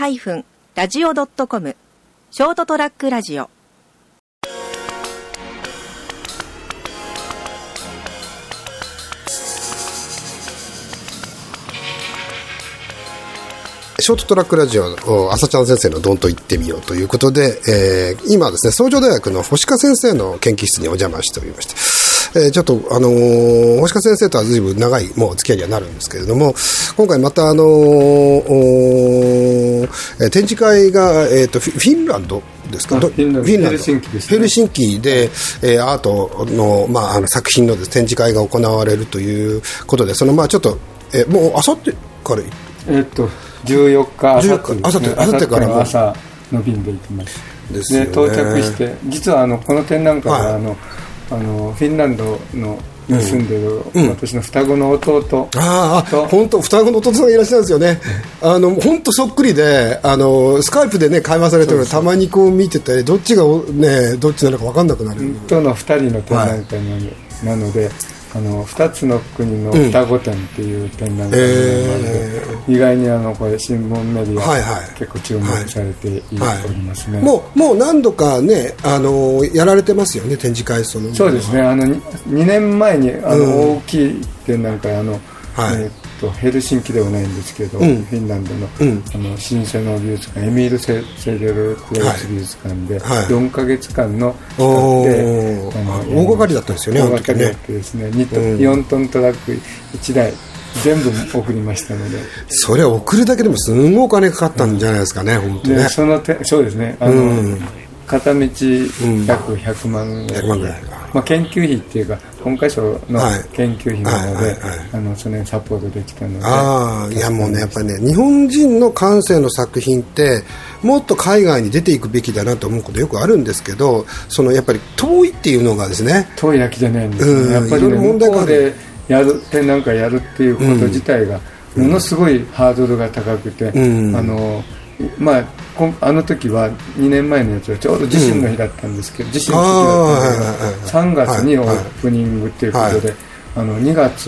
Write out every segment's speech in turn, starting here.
ST-radio.com ショートトラックラジオ。ショートトラックラジオ、朝ちゃん先生のドンと言ってみようということで、えー、今ですね、創業大学の星香先生の研究室にお邪魔しておりまして、えー、ちょっと、あのー、星香先生とは随分長い、もう付き合いにはなるんですけれども、今回また、あのー、展示会が、えーと、フィンランドですか？フィンランドヘルシンキです、ね、ヘルシンキで、えー、アートの,、まあ、あの作品の展示会が行われるということで、そのまあちょっと、えー、もうあさってからえっと14日あさってあさってから朝の便で行きます。ですね、到着して実はあのこの展覧会は、はい、あのあのフィンランドのに住んでる、うん、私の双子の弟ああ本当双子の弟さんがいらっしゃるんですよね、あの本当そっくりであのスカイプでね会話されてるのたまにこう見ててどっちがねどっちなのか分かんなくなる。との2人の展覧会なので、はいあの2つの国の双子展っていう展覧会があえー、意外にあのこれ新聞メディア、はいはい、結構注目されておりますね、はい。はい、もうもう何度かねあのやられてますよね展示会そのそうですね。あの 2, 2年前にあの、大きい展覧会あの、はい、えーとヘルシンキではないんですけど、うん、フィンランドの,、うん、あの新鮮な美術館エミール・セセデル・クレイス美術館で、はい、4か月間の期間であの大掛かりだったんですよね大掛かりだったですね。2ト、うん、4トントラック1台全部送りましたので。それは送るだけでもすごいお金かかったんじゃないですかね、うん、本当ね。そのてそうですね。あの、うん。片道約100万ぐらい,、万ぐらいまあ、研究費っていうか本会賞の研究費なので、あのそサポートできたので。ああいやもうねやっぱりね日本人の感性の作品ってもっと海外に出ていくべきだなと思うことよくあるんですけどそのやっぱり遠いっていうのがですね。遠いだけじゃないんですね、うん、やっぱり、ね、問題がでやる展覧会やるっていうこと自体がものすごいハードルが高くて、うん、あのまああの時は2年前のやつはちょうど地震の日だったんですけど、うん、地震の日だったんですけど、3月にオープニングっていうことで、あの2月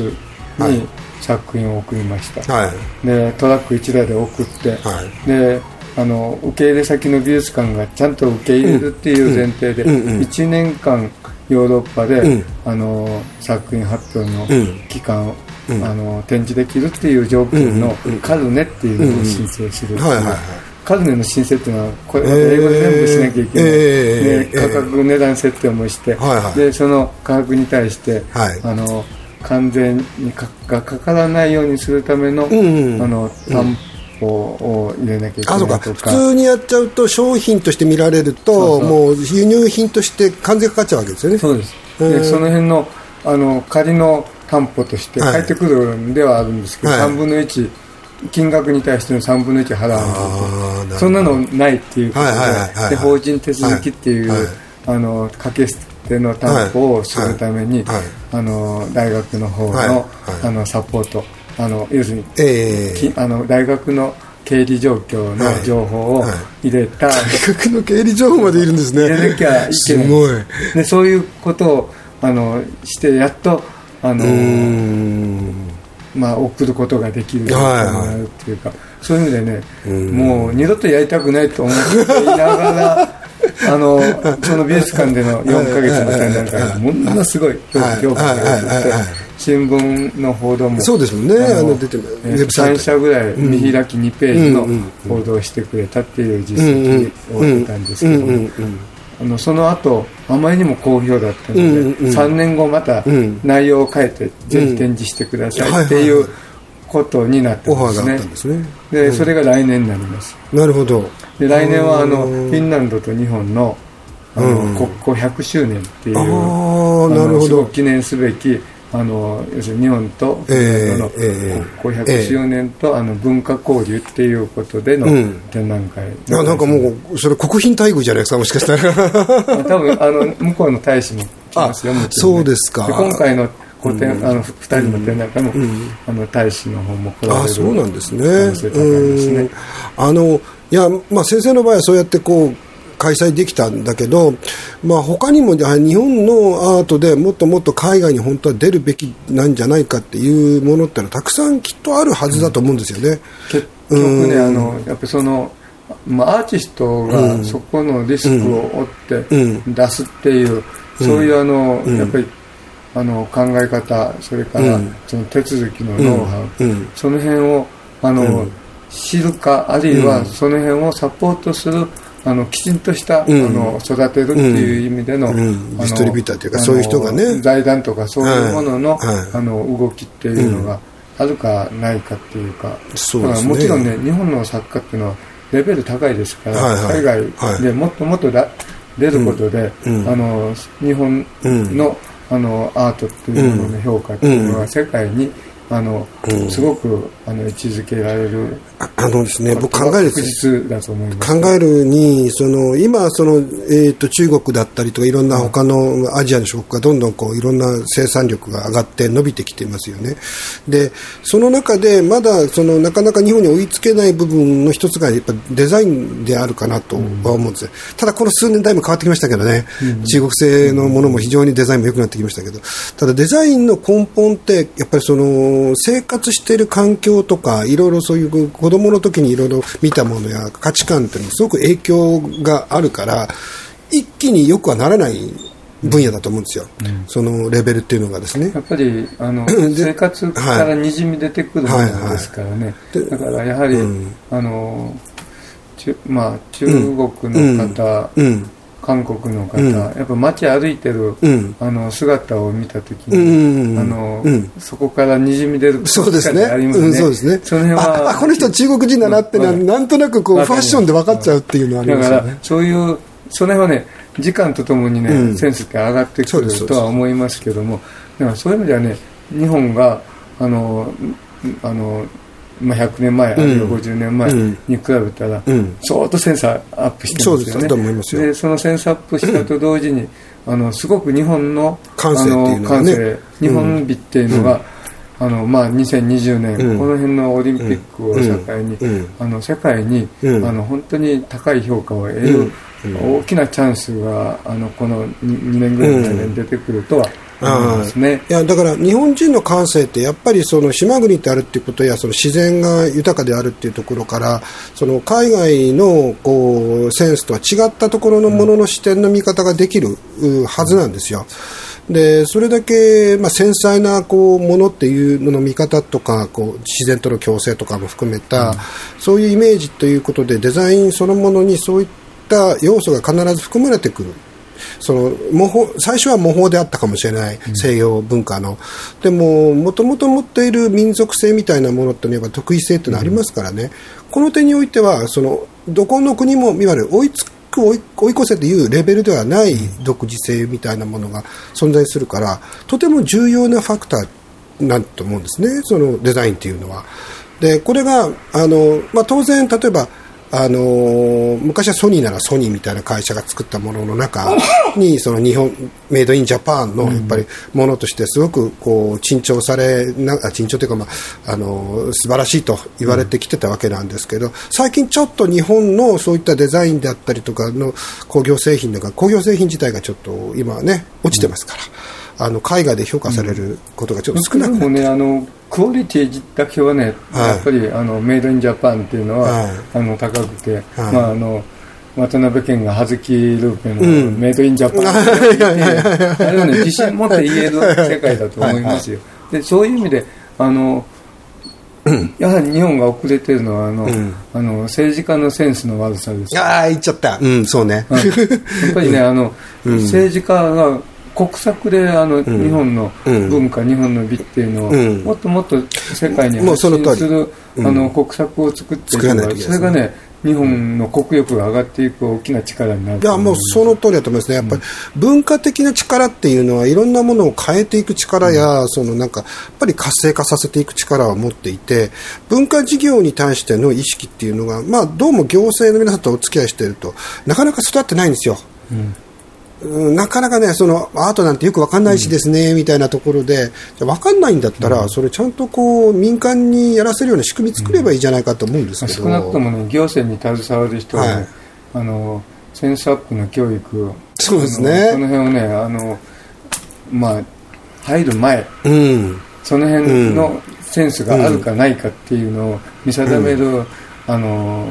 に作品を送りました、はい、でトラック1台で送って、はい、であの受け入れ先の美術館がちゃんと受け入れるっていう前提で、1年間ヨーロッパで、あの作品発表の期間をあの展示できるっていう条件のカルネっていうのを申請するカルネの申請っていうのはこれ英語で全部しなきゃいけない、えー、価格値段設定もして、でその価格に対して、あの完全にかがかからないようにするための,、あの担保を入れなきゃいけないとか。普通にやっちゃうと商品として見られるともう輸入品として関税かかっちゃうわけですよね。そうです。でその辺のあの仮の担保として返ってくるんではあるんですけど、はい、3分の1金額に対しての3分の1払わないとそんなのないっていうことで,、で法人手続きっていう、あの掛け捨ての担保をするために、あの大学の方の,、あのサポートあの要するに、えー、あの大学の経理状況の情報を入れた、大学の経理情報までいるんですね。入れなきゃいけない。すごい。でそういうことをあのしてやっとあのまあ、送ることができるようになるっていうか、はいはい、そういう意味でね、もう二度とやりたくないと思っていながら あのその美術館での4か月の展覧会ものすごい評価が良くて新聞の報道もそうですもんね。あの出て3社ぐらい見開き2ページの報道をしてくれたっていう実績を得たんですけどもあのその後あまりにも好評だったので、うんうん、3年後また内容を変えて、ぜひ展示してくださいっていうことになってますね。で、それが来年になります。なるほど。で来年はあのフィンランドと日本のあの、国交100周年っていうあなるほど。記念すべきあの要するに日本とフィンランドの国交100周年と、あの文化交流っていうことでの展覧会、うん、なんかもうそれ国賓待遇じゃないですかもしかしたら。多分あの向こうの大使も来ますよもちろん、ね、そうですか。今回の個展、うん、あの2人の展覧会も、うん、あの大使の方も来られるあそうなんですね、ね、あのいや、まあ、先生の場合はそうやってこう開催できたんだけど、まあ、他にも日本のアートでもっともっと海外に本当は出るべきなんじゃないかっていうものってのはたくさんきっとあるはずだと思うんですよね。結局ね、あのやっぱりそのまあ、アーティストがそこのリスクを負って出すっていう、そういうあの、やっぱりあの考え方それからその手続きのノウハウ、その辺をあの、知るかあるいはその辺をサポートするあのきちんとした、あの育てるっていう意味での,、あのディストリビューターというかそういう人がね。財団とかそういうものの,、あの動きっていうのがあるかないかっていうか、そうですね、もちろんね日本の作家っていうのはレベル高いですから、海外でもっともっと出ることで、あの日本の,、あのアートっていうものの評価っていうのは世界に、あの、うん、すごくあの位置づけられるあのですね、僕考える考えるにその今その、えーと、中国だったりとかいろんな他のアジアの諸国がどんどんこういろんな生産力が上がって伸びてきていますよね。でその中でまだそのなかなか日本に追いつけない部分の一つがやっぱデザインであるかなとは思うんです、うん、ただこの数年だいぶ変わってきましたけどね、うん、中国製のものも非常にデザインも良くなってきましたけど。ただデザインの根本ってやっぱりその生活している環境とかいろいろそういう子供の時にいろいろ見たものや価値観っていうのすごく影響があるから一気によくはならない分野だと思うんですよ、うん、そのレベルっていうのがですね。やっぱりあの 生活からにじみ出てくるものですからね、はいはい。はい、だからやはり、うん、あのまあ、中国の方、うん韓国の方、うん、やっぱ街歩いてる、うん、あの姿を見た時に、あの、そこからにじみ出るそうですね、ね。うん、そうですね。その辺はあこの人中国人だなってな,、なんとなくこうファッションで分かっちゃうっていうのはありますよね。だからそういうその辺はね時間とともにね、センスって上がってくるとは思いますけどもだからそういう意味ではね日本があのあのまあ、100年前、あるいは50年前に比べたら、相当センスアップしてますよね。そでそのセンスアップしたと同時に、あのすごく日本の感性あの感性、日本美っていうのが、あのまあ、2020年、この辺のオリンピックを境に、あの世界に、あの本当に高い評価を得る、大きなチャンスがあのこの 2, 2年ぐらいの間に出てくるとはね、い。やだから日本人の感性ってやっぱりその島国であるっていうことやその自然が豊かであるっていうところからその海外のこうセンスとは違ったところのものの視点の見方ができるはずなんですよ。でそれだけ、まあ、繊細なこうものっていうのの見方とかこう自然との共生とかも含めた、うん、そういうイメージということでデザインそのものにそういった要素が必ず含まれてくるその模倣最初は模倣であったかもしれない、西洋文化の、でももともと持っている民族性みたいなものっていうのは得意性っていうのはありますからね、この点においてはそのどこの国もいわゆる追いつく追い追い越せというレベルではない独自性みたいなものが存在するからとても重要なファクターなんと思うんですね。そのデザインっていうのは。でこれがあの、まあ、当然例えばあのー、昔はソニーならソニーみたいな会社が作ったものの中に その日本メイドインジャパンのやっぱりものとしてすごくこう珍重されな珍重というか、まああのー、素晴らしいと言われてきてたわけなんですけど最近ちょっと日本のそういったデザインであったりとかの工業製品とか工業製品自体がちょっと今ね落ちてますから。あの海外で評価されることがちょっと少なくなって、ね、あのクオリティだけはね、はい、やっぱりあのメイドインジャパンっていうのは、はい、あの高くて、はい、まああの渡辺謙が葉月ルーペのメイドインジャパンって言って、あれはね自信持って言える世界だと思いますよ。でそういう意味であのやはり日本が遅れてるのはあの、うん、あの政治家のセンスの悪さです。ああ言っちゃった。うんそうね、やっぱりねあの、うん、政治家が国策であの、日本の文化、日本の美っていうのを、もっともっと世界に発信する、あの国策を作っていけばそれがね日本の国力が上がっていく大きな力になるいやもうその通りだと思いますね、やっぱり文化的な力っていうのは、いろんなものを変えていく力や、そのなんかやっぱり活性化させていく力を持っていて、文化事業に対しての意識っていうのが、まあ、どうも行政の皆さんとお付き合いしていると、なかなか育ってないんですよ。うんなかなかね、そのアートなんてよく分かんないしですね、うん、みたいなところで、分かんないんだったら、それちゃんとこう民間にやらせるような仕組み作ればいいじゃないかと思うんですけど、少なくとも、ね、行政に携わる人は、ね、はい、あのセンスアップの教育そうですね。この辺をねあのまあ入る前、うん、その辺のセンスがあるかないかっていうのを見定める、うん、あの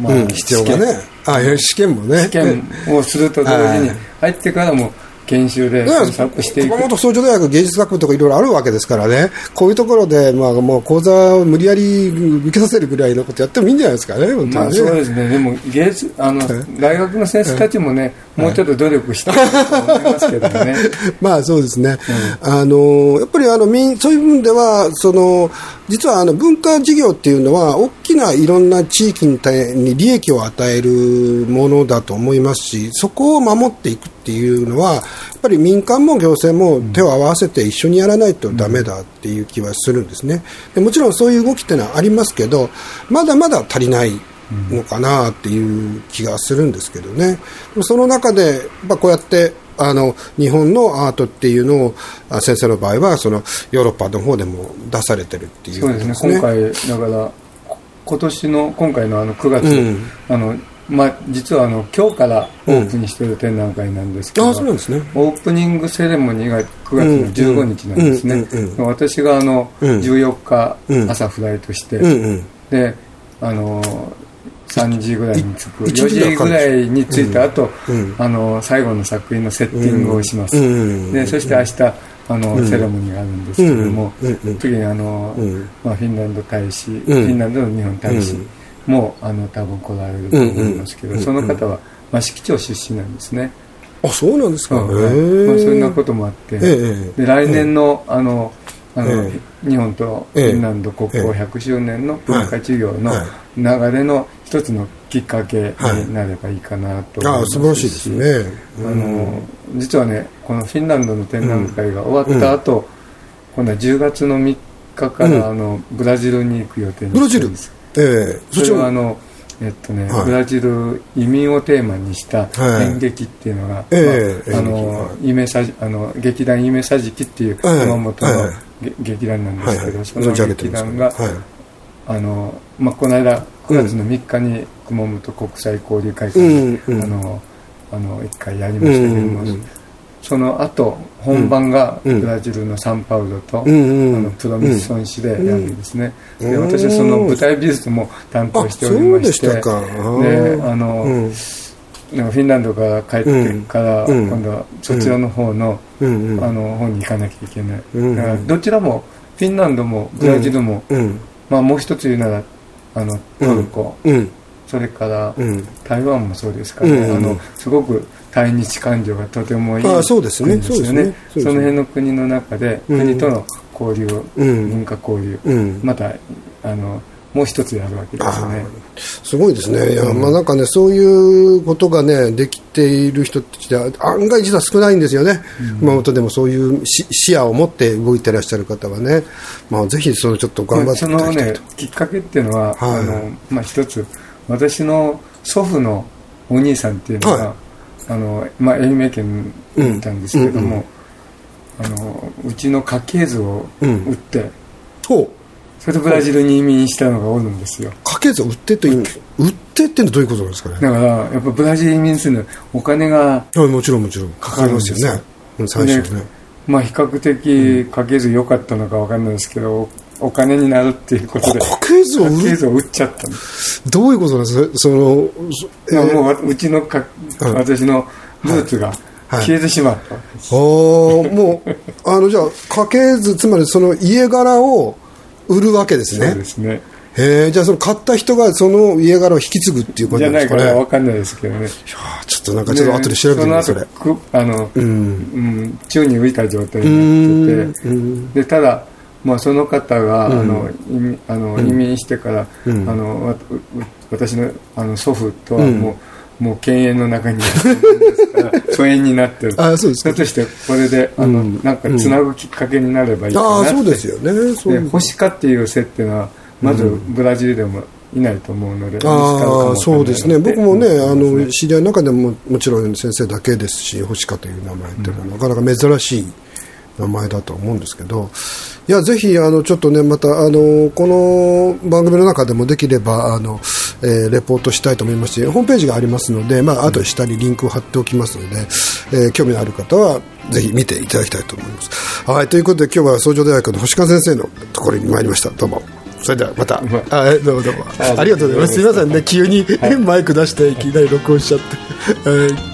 まあ、必要がねあ試験もね。試験をすると同時に入ってからも研修でサッしていく。熊本総女大学芸術学部とかいろいろあるわけですからね、こういうところで、まあ、もう講座を無理やり受けさせるぐらいのことやってもいいんじゃないですかね、本当にね。まあ、そうですね、でも芸術あの大学の先生たちもね、もうちょっと努力してると思いますけどね。まあそうですね、うん、あのやっぱりあのそういう部分ではその実はあの文化事業っていうのは大きないろんな地域に利益を与えるものだと思いますしそこを守っていくっていうのはやっぱり民間も行政も手を合わせて一緒にやらないとだめだっていう気はするんですね。でもちろんそういう動きっていうのはありますけどまだまだ足りないのかなっていう気がするんですけどね。その中で、まあ、こうやってあの日本のアートっていうのを先生の場合はそのヨーロッパの方でも出されてるっていう、そうですね。今回だから今年の今回のあの9月、うん、あのまあ、実はあの今日からオープンしている展覧会なんですけど、うん、ね、オープニングセレモニーが9月の15日なんですね、私があの14日朝フライトして、であの3時ぐらいに着く。4時ぐらいに着いた後、うんあの最後の作品のセッティングをします、でそして明日あの、セレモニーがあるんですけれども、次にあの、まあ、フィンランド大使、フィンランドの日本大使も、あの多分来られると思いますけど、その方は益城町出身なんですね。あそうなんですか、まあ、そんなこともあって、で来年のあのあの、日本とフィンランド国交100周年の文化事業の流れの一つのきっかけになればいいかなと思いますし、はい、あ素晴らしいですね、あの実はねこのフィンランドの展覧会が終わった後、うん、今度は10月の3日から、あのブラジルに行く予定にしてるんです。ブラジルええー、それはあのえっとね、はい、ブラジル移民をテーマにした演劇っていうのが、はいまあ、あの、夢さあの劇団夢さじきっていう熊本の劇団なんですけど、その劇団が、あのまあ、この間9月の3日に熊本国際交流会館で、あのあの1回やりましたけども、その後本番がブラジルのサンパウロと、あのプロミスソン市でやるんですね、で私はその舞台美術も担当しておりましてであの、フィンランドから帰ってから、今度はそちらの方の,、あの方に行かなきゃいけない、だからどちらもフィンランドもブラジルも、まあ、もう一つ言うならあのトルコ、それから台湾もそうですからね、あのすごく対日感情がとてもいいうですね。そうですね。その辺の国の中で、国との交流、文化交流、またあのもう一つやるわけですよね。すごいですね。いや、まあなんかね、そういうことがね、できている人って案外実は少ないんですよね。熊本でもそういう視野を持って動いてらっしゃる方はね。まあぜひそのちょっと頑張って。そのね、きっかけっていうのは、はい、あの、まあ一つ、私の祖父のお兄さんっていうのが、はい、あの、まあ愛媛県にいたんですけども、うんうん。うん、あの、うちの家系図を売って、ほう。それでブラジルに移民したのがおるんですよ。家系図売ってと売ってってのはどういうことなんですかね？だからやっぱブラジル移民するのお金がもちろんもちろん。かかりますよね。最初ね。まあ比較的家系図良かったのか分かんないですけどお金になるっていうことで家系図を売っちゃったどういうことなんですか？その、えー、もううちのか、私のルーツが、消えてしまったおもう あのじゃあ家系図つまりその家柄を売るわけですね。そうですね。へえ、じゃあその買った人がその家柄を引き継ぐっていうことなんですかね？じゃないかわかんないですけどね。いやちょっとなんかちょっと後で調べてみます、それ。あの、うん、うん、宙に浮いた状態になってて、で、ただ、まあ、その方が、あの移民あの移民してから、あの私のあの祖父とはもう、もう犬猿の中に 疎遠になってるあそうですか。としてこれであの、うん、なんかつなぐきっかけになればいいかなって、あそうですよね。で星かっていう設定はまずブラジルでもいないと思うので、ああそうですね。僕もねあの知り合いの中でももちろん先生だけですし星かという名前っていうのは、なかなか珍しい名前だと思うんですけど、いや、ぜひ、あの、ちょっとね、また、あの、この番組の中でもできれば、あの、えー、レポートしたいと思いますし、ホームページがありますので、まあ、後で下にリンクを貼っておきますので、えー、興味のある方は、ぜひ見ていただきたいと思います。はい、ということで、今日は創上大学の星川先生のところに参りました。どうも。それではまた、あどうもどうも。ありがとうございます。すみませんね急にマイク出していきなり録音しちゃって、はい